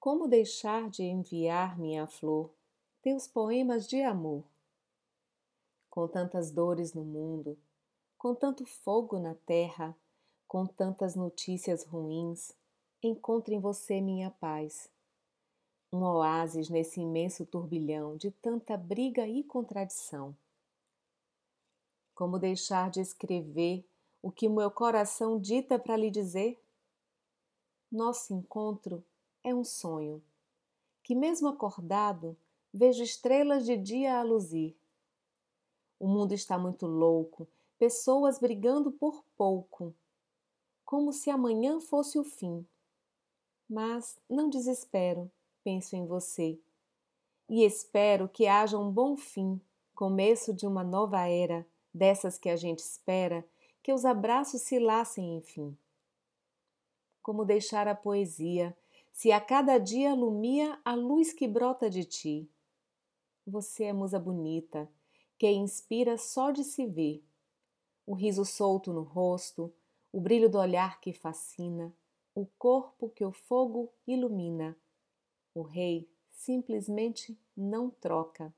Como deixar de enviar, minha flor, teus poemas de amor? Com tantas dores no mundo, com tanto fogo na terra, com tantas notícias ruins, encontro em você minha paz. Um oásis nesse imenso turbilhão de tanta briga e contradição. Como deixar de escrever o que meu coração dita para lhe dizer? Nosso encontro é um sonho, que mesmo acordado vejo estrelas de dia a luzir. O mundo está muito louco, pessoas brigando por pouco, como se amanhã fosse o fim. Mas não desespero, penso em você, e espero que haja um bom fim, começo de uma nova era, dessas que a gente espera, que os abraços se lacem enfim. Como deixar a poesia, se a cada dia alumia a luz que brota de ti. Você é musa bonita, que inspira só de se ver. O riso solto no rosto, o brilho do olhar que fascina, o corpo que o fogo ilumina. O rei simplesmente não troca.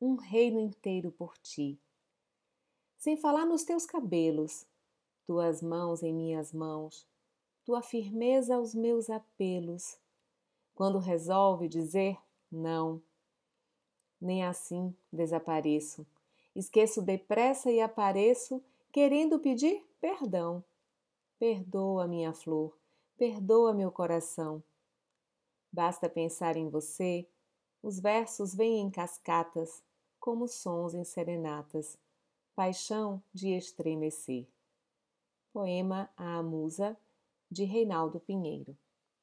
Um reino inteiro por ti. Sem falar nos teus cabelos, tuas mãos em minhas mãos, tua firmeza aos meus apelos, quando resolve dizer não. Nem assim desapareço, esqueço depressa e apareço querendo pedir perdão. Perdoa, minha flor, perdoa meu coração. Basta pensar em você, os versos vêm em cascatas, como sons em serenatas, paixão de estremecer. Poema à Musa, de Reinaldo Pinheiro